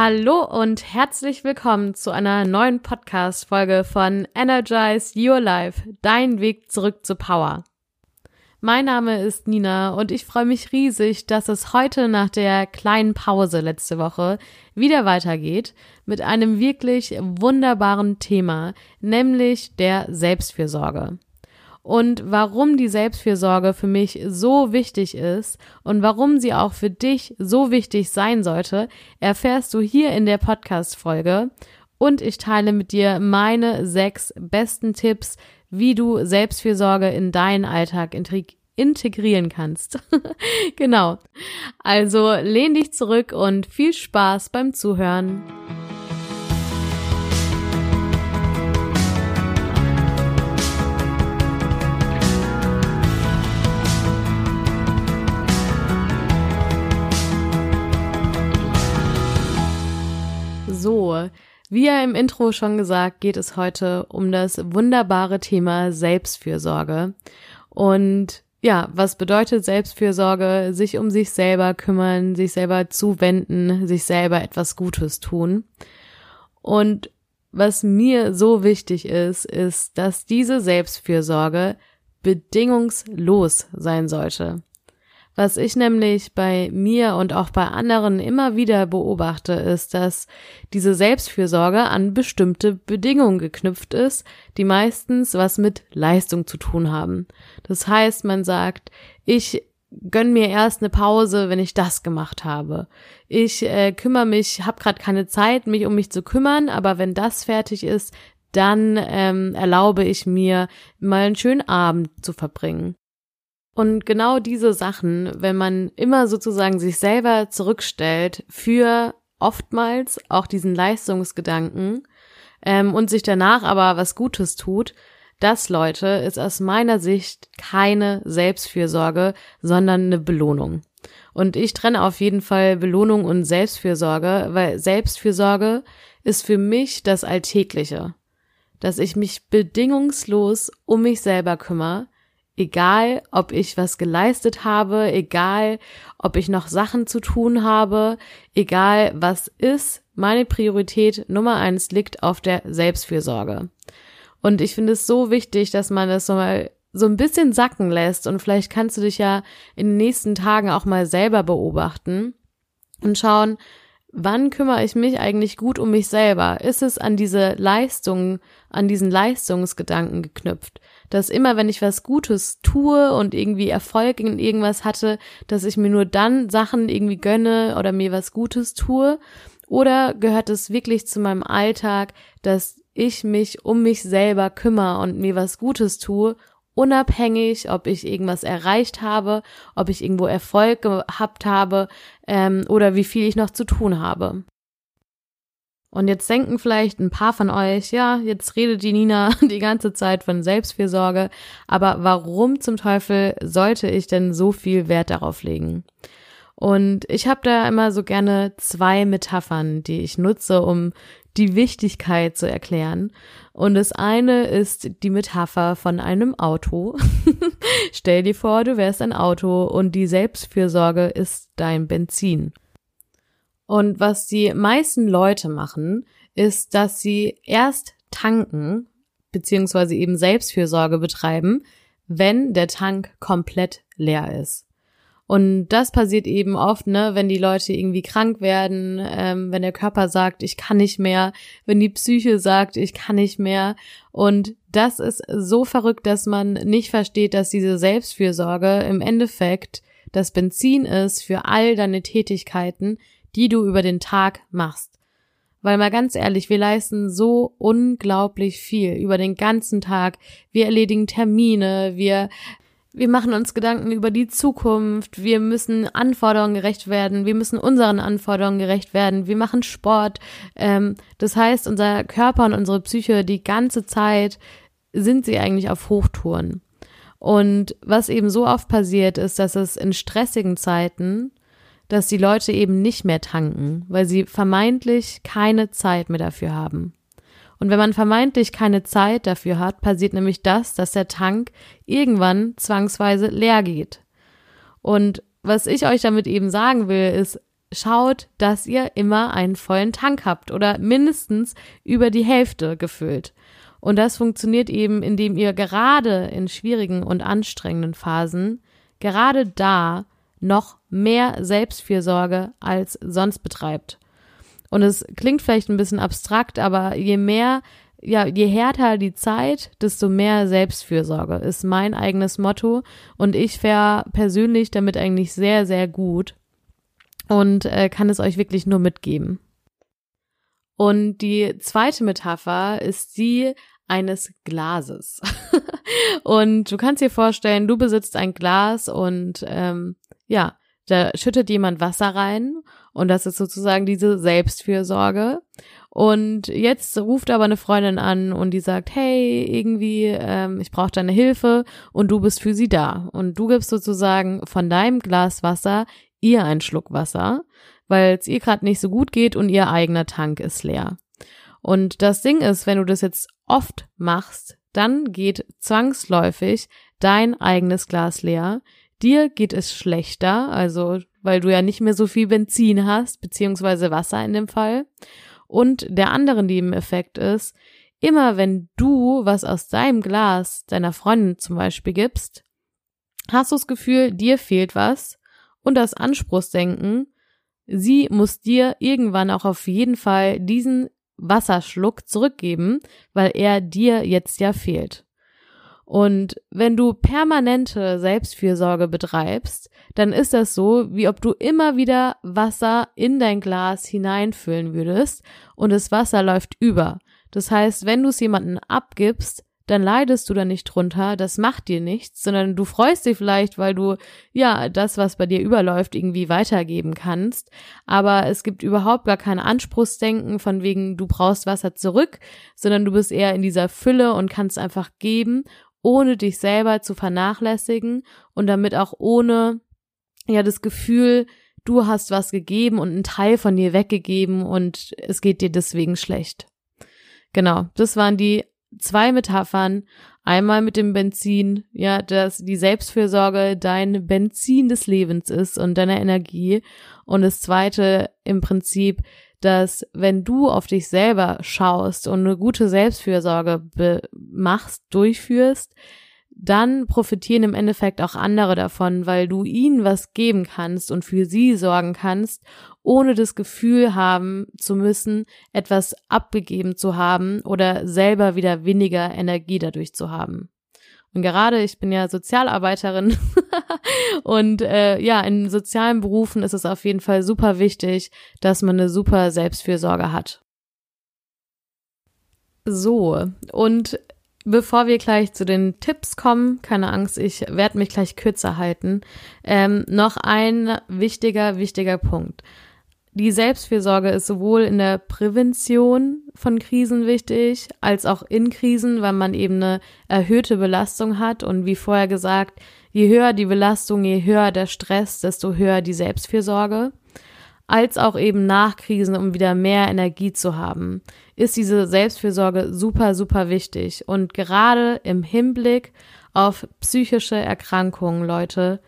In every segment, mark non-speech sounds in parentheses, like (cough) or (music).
Hallo und herzlich willkommen zu einer neuen Podcast-Folge von Energize Your Life, dein Weg zurück zu Power. Mein Name ist Nina und ich freue mich riesig, dass es heute nach der kleinen Pause letzte Woche wieder weitergeht mit einem wirklich wunderbaren Thema, nämlich der Selbstfürsorge und warum die Selbstfürsorge für mich so wichtig ist und warum sie auch für dich so wichtig sein sollte, erfährst du hier in der Podcast-Folge. Und ich teile mit dir meine sechs besten Tipps, wie du Selbstfürsorge in deinen Alltag integrieren kannst. (laughs) genau. Also lehn dich zurück und viel Spaß beim Zuhören. So, wie ja im Intro schon gesagt, geht es heute um das wunderbare Thema Selbstfürsorge. Und ja, was bedeutet Selbstfürsorge? Sich um sich selber kümmern, sich selber zuwenden, sich selber etwas Gutes tun. Und was mir so wichtig ist, ist, dass diese Selbstfürsorge bedingungslos sein sollte. Was ich nämlich bei mir und auch bei anderen immer wieder beobachte, ist, dass diese Selbstfürsorge an bestimmte Bedingungen geknüpft ist, die meistens was mit Leistung zu tun haben. Das heißt, man sagt, ich gönn mir erst eine Pause, wenn ich das gemacht habe. Ich äh, kümmere mich, habe gerade keine Zeit, mich um mich zu kümmern, aber wenn das fertig ist, dann ähm, erlaube ich mir, mal einen schönen Abend zu verbringen. Und genau diese Sachen, wenn man immer sozusagen sich selber zurückstellt für oftmals auch diesen Leistungsgedanken ähm, und sich danach aber was Gutes tut, das, Leute, ist aus meiner Sicht keine Selbstfürsorge, sondern eine Belohnung. Und ich trenne auf jeden Fall Belohnung und Selbstfürsorge, weil Selbstfürsorge ist für mich das Alltägliche. Dass ich mich bedingungslos um mich selber kümmere, egal ob ich was geleistet habe, egal ob ich noch Sachen zu tun habe, egal was ist, meine Priorität Nummer eins liegt auf der Selbstfürsorge. Und ich finde es so wichtig, dass man das so mal so ein bisschen sacken lässt und vielleicht kannst du dich ja in den nächsten Tagen auch mal selber beobachten und schauen, wann kümmere ich mich eigentlich gut um mich selber? Ist es an diese Leistung, an diesen Leistungsgedanken geknüpft? Dass immer, wenn ich was Gutes tue und irgendwie Erfolg in irgendwas hatte, dass ich mir nur dann Sachen irgendwie gönne oder mir was Gutes tue? Oder gehört es wirklich zu meinem Alltag, dass ich mich um mich selber kümmere und mir was Gutes tue unabhängig, ob ich irgendwas erreicht habe, ob ich irgendwo Erfolg gehabt habe ähm, oder wie viel ich noch zu tun habe. Und jetzt denken vielleicht ein paar von euch, ja, jetzt redet die Nina (laughs) die ganze Zeit von Selbstfürsorge, aber warum zum Teufel sollte ich denn so viel Wert darauf legen? Und ich habe da immer so gerne zwei Metaphern, die ich nutze, um die Wichtigkeit zu erklären. Und das eine ist die Metapher von einem Auto. (laughs) Stell dir vor, du wärst ein Auto und die Selbstfürsorge ist dein Benzin. Und was die meisten Leute machen, ist, dass sie erst tanken, beziehungsweise eben Selbstfürsorge betreiben, wenn der Tank komplett leer ist. Und das passiert eben oft, ne, wenn die Leute irgendwie krank werden, ähm, wenn der Körper sagt, ich kann nicht mehr, wenn die Psyche sagt, ich kann nicht mehr. Und das ist so verrückt, dass man nicht versteht, dass diese Selbstfürsorge im Endeffekt das Benzin ist für all deine Tätigkeiten, die du über den Tag machst. Weil mal ganz ehrlich, wir leisten so unglaublich viel über den ganzen Tag. Wir erledigen Termine, wir wir machen uns Gedanken über die Zukunft, wir müssen Anforderungen gerecht werden, wir müssen unseren Anforderungen gerecht werden, wir machen Sport. Ähm, das heißt, unser Körper und unsere Psyche die ganze Zeit sind sie eigentlich auf Hochtouren. Und was eben so oft passiert, ist, dass es in stressigen Zeiten, dass die Leute eben nicht mehr tanken, weil sie vermeintlich keine Zeit mehr dafür haben. Und wenn man vermeintlich keine Zeit dafür hat, passiert nämlich das, dass der Tank irgendwann zwangsweise leer geht. Und was ich euch damit eben sagen will, ist, schaut, dass ihr immer einen vollen Tank habt oder mindestens über die Hälfte gefüllt. Und das funktioniert eben, indem ihr gerade in schwierigen und anstrengenden Phasen gerade da noch mehr Selbstfürsorge als sonst betreibt. Und es klingt vielleicht ein bisschen abstrakt, aber je mehr, ja, je härter die Zeit, desto mehr Selbstfürsorge ist mein eigenes Motto. Und ich fahre persönlich damit eigentlich sehr, sehr gut und äh, kann es euch wirklich nur mitgeben. Und die zweite Metapher ist die eines Glases. (laughs) und du kannst dir vorstellen, du besitzt ein Glas und ähm, ja, da schüttet jemand Wasser rein und das ist sozusagen diese Selbstfürsorge. Und jetzt ruft aber eine Freundin an und die sagt, hey, irgendwie, ähm, ich brauche deine Hilfe und du bist für sie da. Und du gibst sozusagen von deinem Glas Wasser ihr einen Schluck Wasser, weil es ihr gerade nicht so gut geht und ihr eigener Tank ist leer. Und das Ding ist, wenn du das jetzt oft machst, dann geht zwangsläufig dein eigenes Glas leer. Dir geht es schlechter, also weil du ja nicht mehr so viel Benzin hast, beziehungsweise Wasser in dem Fall. Und der andere Nebeneffekt ist, immer wenn du was aus deinem Glas deiner Freundin zum Beispiel gibst, hast du das Gefühl, dir fehlt was und das Anspruchsdenken, sie muss dir irgendwann auch auf jeden Fall diesen Wasserschluck zurückgeben, weil er dir jetzt ja fehlt. Und wenn du permanente Selbstfürsorge betreibst, dann ist das so, wie ob du immer wieder Wasser in dein Glas hineinfüllen würdest und das Wasser läuft über. Das heißt, wenn du es jemanden abgibst, dann leidest du da nicht drunter, das macht dir nichts, sondern du freust dich vielleicht, weil du ja das, was bei dir überläuft, irgendwie weitergeben kannst. Aber es gibt überhaupt gar kein Anspruchsdenken von wegen, du brauchst Wasser zurück, sondern du bist eher in dieser Fülle und kannst einfach geben, ohne dich selber zu vernachlässigen und damit auch ohne ja das Gefühl, du hast was gegeben und einen Teil von dir weggegeben und es geht dir deswegen schlecht. Genau, das waren die zwei Metaphern. Einmal mit dem Benzin, ja, dass die Selbstfürsorge dein Benzin des Lebens ist und deiner Energie. Und das zweite im Prinzip, dass wenn du auf dich selber schaust und eine gute Selbstfürsorge machst, durchführst, dann profitieren im Endeffekt auch andere davon, weil du ihnen was geben kannst und für sie sorgen kannst, ohne das Gefühl haben zu müssen, etwas abgegeben zu haben oder selber wieder weniger Energie dadurch zu haben. Und gerade ich bin ja Sozialarbeiterin (laughs) und äh, ja, in sozialen Berufen ist es auf jeden Fall super wichtig, dass man eine super Selbstfürsorge hat. So, und Bevor wir gleich zu den Tipps kommen, keine Angst, ich werde mich gleich kürzer halten, ähm, noch ein wichtiger, wichtiger Punkt. Die Selbstfürsorge ist sowohl in der Prävention von Krisen wichtig, als auch in Krisen, weil man eben eine erhöhte Belastung hat. Und wie vorher gesagt, je höher die Belastung, je höher der Stress, desto höher die Selbstfürsorge als auch eben nach Krisen, um wieder mehr Energie zu haben, ist diese Selbstfürsorge super, super wichtig. Und gerade im Hinblick auf psychische Erkrankungen, Leute,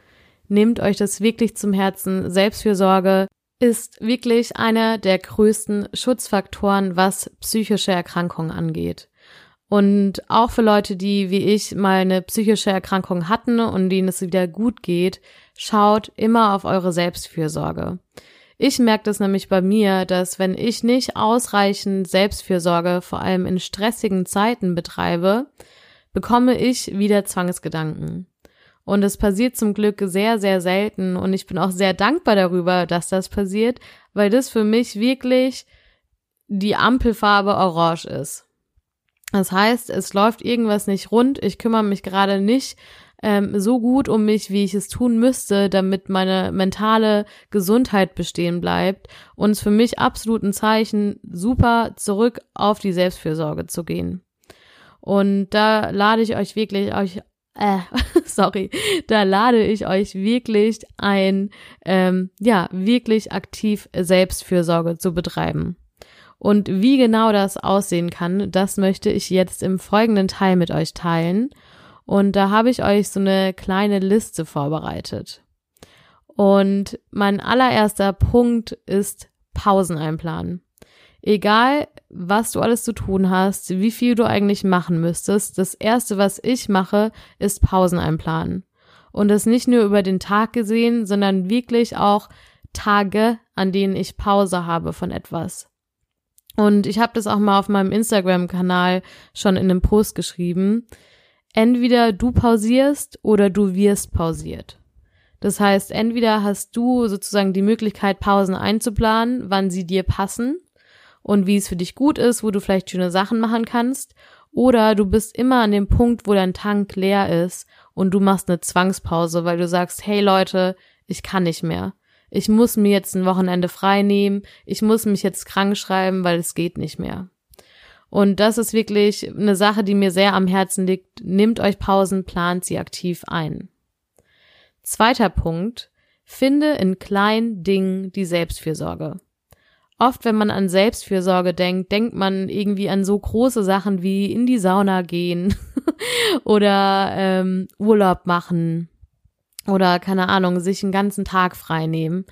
nehmt euch das wirklich zum Herzen. Selbstfürsorge ist wirklich einer der größten Schutzfaktoren, was psychische Erkrankungen angeht. Und auch für Leute, die wie ich mal eine psychische Erkrankung hatten und denen es wieder gut geht, schaut immer auf eure Selbstfürsorge. Ich merke das nämlich bei mir, dass wenn ich nicht ausreichend Selbstfürsorge, vor allem in stressigen Zeiten betreibe, bekomme ich wieder Zwangsgedanken. Und es passiert zum Glück sehr, sehr selten und ich bin auch sehr dankbar darüber, dass das passiert, weil das für mich wirklich die Ampelfarbe orange ist. Das heißt, es läuft irgendwas nicht rund, ich kümmere mich gerade nicht ähm, so gut um mich, wie ich es tun müsste, damit meine mentale Gesundheit bestehen bleibt. Und es für mich absolut ein Zeichen, super zurück auf die Selbstfürsorge zu gehen. Und da lade ich euch wirklich euch äh, (laughs) sorry, da lade ich euch wirklich ein, ähm, ja, wirklich aktiv Selbstfürsorge zu betreiben. Und wie genau das aussehen kann, das möchte ich jetzt im folgenden Teil mit euch teilen. Und da habe ich euch so eine kleine Liste vorbereitet. Und mein allererster Punkt ist Pausen einplanen. Egal, was du alles zu tun hast, wie viel du eigentlich machen müsstest, das erste, was ich mache, ist Pausen einplanen. Und das nicht nur über den Tag gesehen, sondern wirklich auch Tage, an denen ich Pause habe von etwas. Und ich habe das auch mal auf meinem Instagram-Kanal schon in einem Post geschrieben. Entweder du pausierst oder du wirst pausiert. Das heißt, entweder hast du sozusagen die Möglichkeit, Pausen einzuplanen, wann sie dir passen und wie es für dich gut ist, wo du vielleicht schöne Sachen machen kannst, oder du bist immer an dem Punkt, wo dein Tank leer ist und du machst eine Zwangspause, weil du sagst, hey Leute, ich kann nicht mehr. Ich muss mir jetzt ein Wochenende frei nehmen, ich muss mich jetzt krank schreiben, weil es geht nicht mehr. Und das ist wirklich eine Sache, die mir sehr am Herzen liegt. Nehmt euch Pausen, plant sie aktiv ein. Zweiter Punkt. Finde in kleinen Dingen die Selbstfürsorge. Oft, wenn man an Selbstfürsorge denkt, denkt man irgendwie an so große Sachen wie in die Sauna gehen (laughs) oder ähm, Urlaub machen oder keine Ahnung, sich einen ganzen Tag frei nehmen.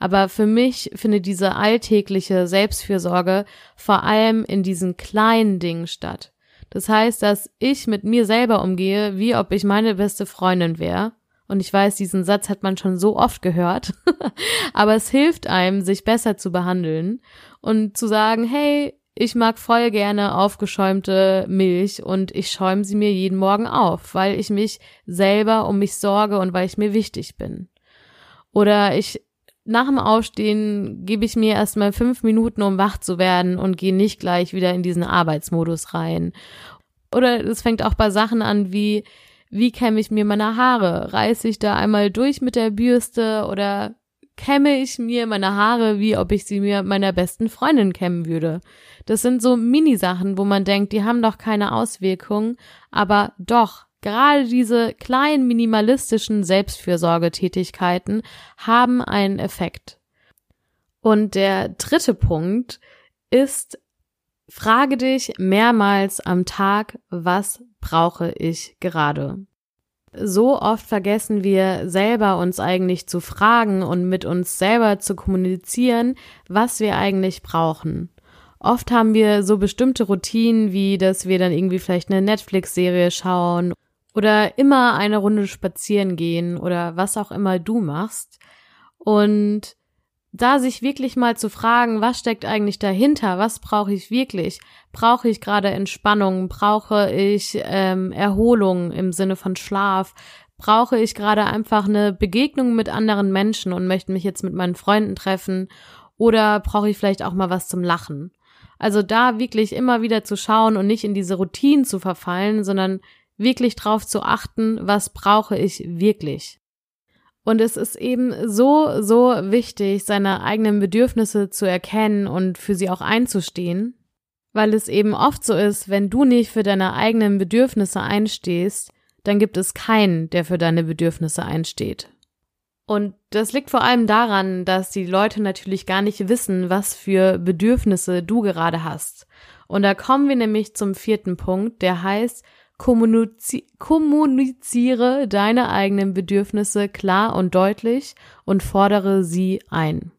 Aber für mich findet diese alltägliche Selbstfürsorge vor allem in diesen kleinen Dingen statt. Das heißt, dass ich mit mir selber umgehe, wie ob ich meine beste Freundin wäre. Und ich weiß, diesen Satz hat man schon so oft gehört. (laughs) Aber es hilft einem, sich besser zu behandeln und zu sagen, hey, ich mag voll gerne aufgeschäumte Milch und ich schäume sie mir jeden Morgen auf, weil ich mich selber um mich sorge und weil ich mir wichtig bin. Oder ich nach dem Aufstehen gebe ich mir erstmal fünf Minuten, um wach zu werden und gehe nicht gleich wieder in diesen Arbeitsmodus rein. Oder es fängt auch bei Sachen an wie, wie kämme ich mir meine Haare? Reiße ich da einmal durch mit der Bürste oder kämme ich mir meine Haare, wie ob ich sie mir meiner besten Freundin kämmen würde. Das sind so Minisachen, wo man denkt, die haben doch keine Auswirkungen, aber doch, gerade diese kleinen minimalistischen Selbstfürsorgetätigkeiten haben einen Effekt. Und der dritte Punkt ist, frage dich mehrmals am Tag, was brauche ich gerade? so oft vergessen wir selber uns eigentlich zu fragen und mit uns selber zu kommunizieren, was wir eigentlich brauchen. Oft haben wir so bestimmte Routinen, wie dass wir dann irgendwie vielleicht eine Netflix-Serie schauen oder immer eine Runde spazieren gehen oder was auch immer du machst. Und da sich wirklich mal zu fragen, was steckt eigentlich dahinter, was brauche ich wirklich? Brauche ich gerade Entspannung? Brauche ich ähm, Erholung im Sinne von Schlaf? Brauche ich gerade einfach eine Begegnung mit anderen Menschen und möchte mich jetzt mit meinen Freunden treffen? Oder brauche ich vielleicht auch mal was zum Lachen? Also da wirklich immer wieder zu schauen und nicht in diese Routinen zu verfallen, sondern wirklich drauf zu achten, was brauche ich wirklich? Und es ist eben so, so wichtig, seine eigenen Bedürfnisse zu erkennen und für sie auch einzustehen, weil es eben oft so ist, wenn du nicht für deine eigenen Bedürfnisse einstehst, dann gibt es keinen, der für deine Bedürfnisse einsteht. Und das liegt vor allem daran, dass die Leute natürlich gar nicht wissen, was für Bedürfnisse du gerade hast. Und da kommen wir nämlich zum vierten Punkt, der heißt, Kommunizi kommuniziere deine eigenen Bedürfnisse klar und deutlich und fordere sie ein.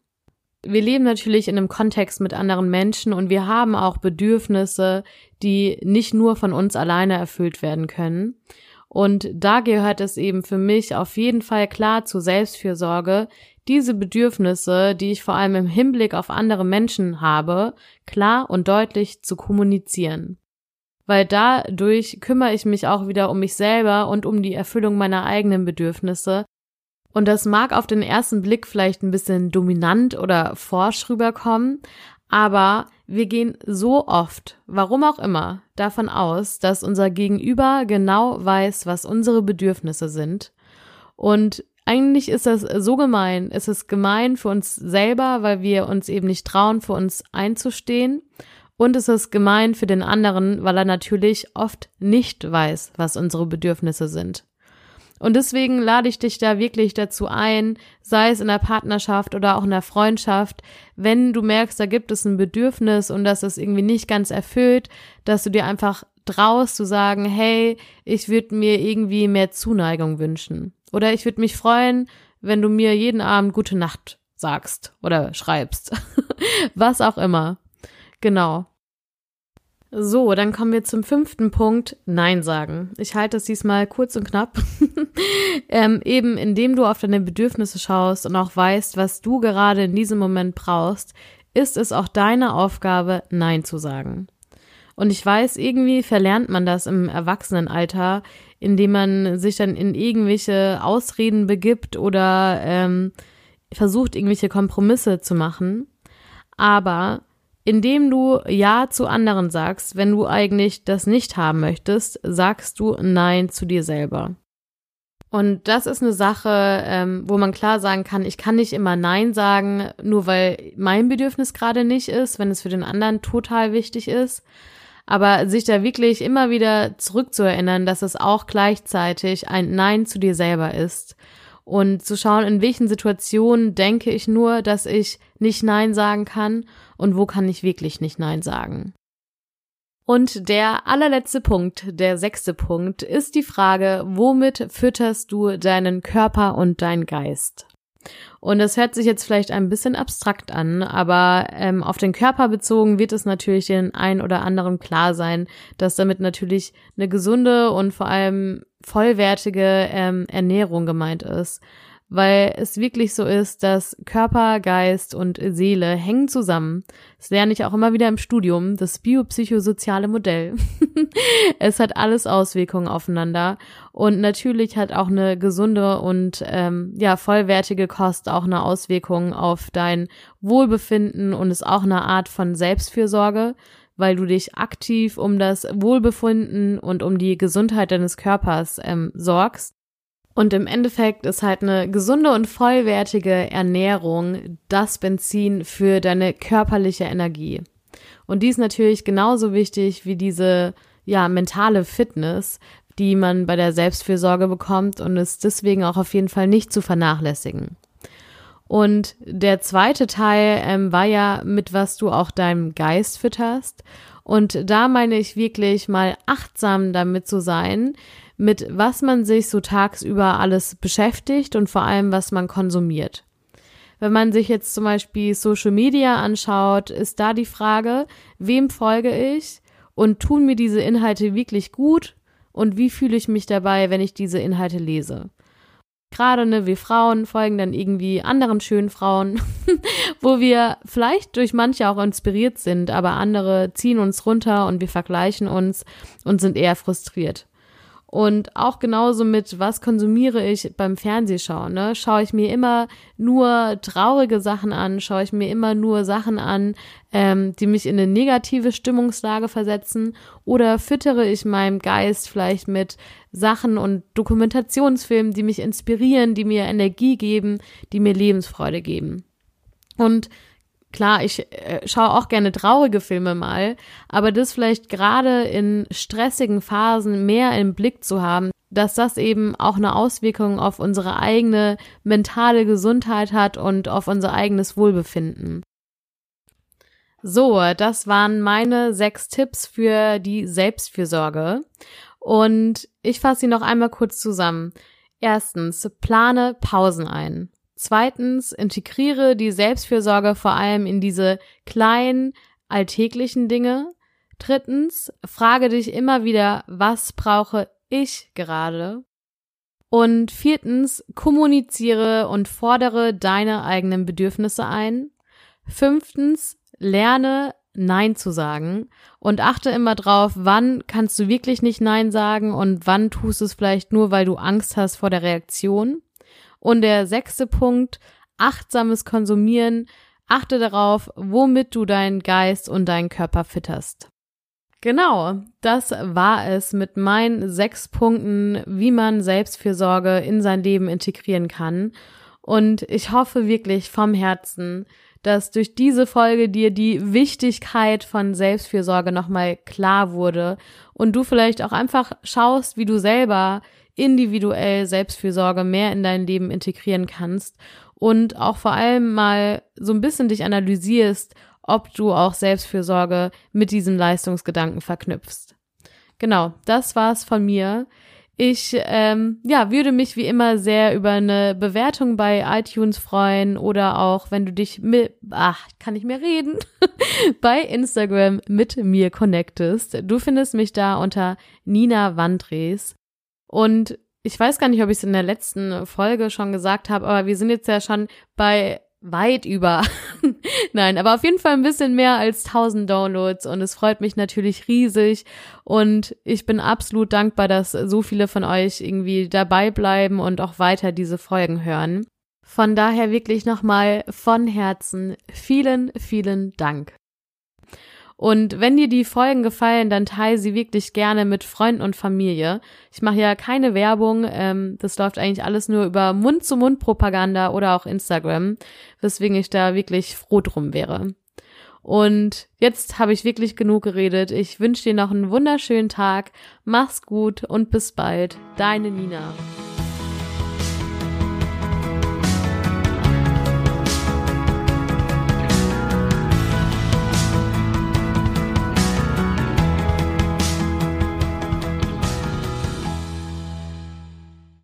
Wir leben natürlich in einem Kontext mit anderen Menschen und wir haben auch Bedürfnisse, die nicht nur von uns alleine erfüllt werden können. Und da gehört es eben für mich auf jeden Fall klar zur Selbstfürsorge, diese Bedürfnisse, die ich vor allem im Hinblick auf andere Menschen habe, klar und deutlich zu kommunizieren weil dadurch kümmere ich mich auch wieder um mich selber und um die Erfüllung meiner eigenen Bedürfnisse. Und das mag auf den ersten Blick vielleicht ein bisschen dominant oder forsch rüberkommen, aber wir gehen so oft, warum auch immer, davon aus, dass unser Gegenüber genau weiß, was unsere Bedürfnisse sind. Und eigentlich ist das so gemein. Es ist gemein für uns selber, weil wir uns eben nicht trauen, für uns einzustehen. Und es ist gemein für den anderen, weil er natürlich oft nicht weiß, was unsere Bedürfnisse sind. Und deswegen lade ich dich da wirklich dazu ein, sei es in der Partnerschaft oder auch in der Freundschaft, wenn du merkst, da gibt es ein Bedürfnis und das ist irgendwie nicht ganz erfüllt, dass du dir einfach traust zu sagen, hey, ich würde mir irgendwie mehr Zuneigung wünschen. Oder ich würde mich freuen, wenn du mir jeden Abend gute Nacht sagst oder schreibst. (laughs) Was auch immer. Genau. So, dann kommen wir zum fünften Punkt, Nein sagen. Ich halte es diesmal kurz und knapp. (laughs) ähm, eben indem du auf deine Bedürfnisse schaust und auch weißt, was du gerade in diesem Moment brauchst, ist es auch deine Aufgabe, Nein zu sagen. Und ich weiß, irgendwie verlernt man das im Erwachsenenalter, indem man sich dann in irgendwelche Ausreden begibt oder ähm, versucht, irgendwelche Kompromisse zu machen. Aber indem du Ja zu anderen sagst, wenn du eigentlich das nicht haben möchtest, sagst du Nein zu dir selber. Und das ist eine Sache, ähm, wo man klar sagen kann, ich kann nicht immer Nein sagen, nur weil mein Bedürfnis gerade nicht ist, wenn es für den anderen total wichtig ist. Aber sich da wirklich immer wieder zurückzuerinnern, dass es auch gleichzeitig ein Nein zu dir selber ist und zu schauen, in welchen Situationen denke ich nur, dass ich nicht Nein sagen kann und wo kann ich wirklich nicht Nein sagen. Und der allerletzte Punkt, der sechste Punkt, ist die Frage, womit fütterst du deinen Körper und deinen Geist? Und das hört sich jetzt vielleicht ein bisschen abstrakt an, aber ähm, auf den Körper bezogen wird es natürlich den ein oder anderen klar sein, dass damit natürlich eine gesunde und vor allem vollwertige ähm, Ernährung gemeint ist weil es wirklich so ist, dass Körper, Geist und Seele hängen zusammen. Das lerne ich auch immer wieder im Studium, das biopsychosoziale Modell. (laughs) es hat alles Auswirkungen aufeinander und natürlich hat auch eine gesunde und ähm, ja vollwertige Kost auch eine Auswirkung auf dein Wohlbefinden und ist auch eine Art von Selbstfürsorge weil du dich aktiv um das Wohlbefinden und um die Gesundheit deines Körpers ähm, sorgst. Und im Endeffekt ist halt eine gesunde und vollwertige Ernährung das Benzin für deine körperliche Energie. Und die ist natürlich genauso wichtig wie diese, ja, mentale Fitness, die man bei der Selbstfürsorge bekommt und ist deswegen auch auf jeden Fall nicht zu vernachlässigen. Und der zweite Teil ähm, war ja, mit was du auch deinem Geist fütterst. Und da meine ich wirklich mal achtsam damit zu sein, mit was man sich so tagsüber alles beschäftigt und vor allem, was man konsumiert. Wenn man sich jetzt zum Beispiel Social Media anschaut, ist da die Frage, wem folge ich und tun mir diese Inhalte wirklich gut und wie fühle ich mich dabei, wenn ich diese Inhalte lese. Gerade ne, wir Frauen folgen dann irgendwie anderen schönen Frauen, (laughs) wo wir vielleicht durch manche auch inspiriert sind, aber andere ziehen uns runter und wir vergleichen uns und sind eher frustriert. Und auch genauso mit, was konsumiere ich beim Fernsehschauen? Ne? Schaue ich mir immer nur traurige Sachen an? Schaue ich mir immer nur Sachen an, ähm, die mich in eine negative Stimmungslage versetzen? Oder füttere ich meinem Geist vielleicht mit Sachen und Dokumentationsfilmen, die mich inspirieren, die mir Energie geben, die mir Lebensfreude geben? Und Klar, ich äh, schaue auch gerne traurige Filme mal, aber das vielleicht gerade in stressigen Phasen mehr im Blick zu haben, dass das eben auch eine Auswirkung auf unsere eigene mentale Gesundheit hat und auf unser eigenes Wohlbefinden. So, das waren meine sechs Tipps für die Selbstfürsorge. Und ich fasse sie noch einmal kurz zusammen. Erstens, plane Pausen ein. Zweitens, integriere die Selbstfürsorge vor allem in diese kleinen, alltäglichen Dinge. Drittens, frage dich immer wieder, was brauche ich gerade? Und viertens, kommuniziere und fordere deine eigenen Bedürfnisse ein. Fünftens, lerne Nein zu sagen und achte immer drauf, wann kannst du wirklich nicht Nein sagen und wann tust du es vielleicht nur, weil du Angst hast vor der Reaktion. Und der sechste Punkt, achtsames Konsumieren. Achte darauf, womit du deinen Geist und deinen Körper fitterst. Genau, das war es mit meinen sechs Punkten, wie man Selbstfürsorge in sein Leben integrieren kann. Und ich hoffe wirklich vom Herzen, dass durch diese Folge dir die Wichtigkeit von Selbstfürsorge nochmal klar wurde und du vielleicht auch einfach schaust, wie du selber individuell Selbstfürsorge mehr in dein Leben integrieren kannst und auch vor allem mal so ein bisschen dich analysierst, ob du auch Selbstfürsorge mit diesem Leistungsgedanken verknüpfst. Genau, das war's von mir. Ich ähm, ja, würde mich wie immer sehr über eine Bewertung bei iTunes freuen oder auch, wenn du dich mit, ach, kann ich mehr reden, (laughs) bei Instagram mit mir connectest. Du findest mich da unter Nina Wandres. Und ich weiß gar nicht, ob ich es in der letzten Folge schon gesagt habe, aber wir sind jetzt ja schon bei weit über. (laughs) Nein, aber auf jeden Fall ein bisschen mehr als 1000 Downloads und es freut mich natürlich riesig und ich bin absolut dankbar, dass so viele von euch irgendwie dabei bleiben und auch weiter diese Folgen hören. Von daher wirklich nochmal von Herzen vielen, vielen Dank. Und wenn dir die Folgen gefallen, dann teile sie wirklich gerne mit Freunden und Familie. Ich mache ja keine Werbung, ähm, das läuft eigentlich alles nur über Mund-zu-Mund-Propaganda oder auch Instagram, weswegen ich da wirklich froh drum wäre. Und jetzt habe ich wirklich genug geredet. Ich wünsche dir noch einen wunderschönen Tag. Mach's gut und bis bald. Deine Nina.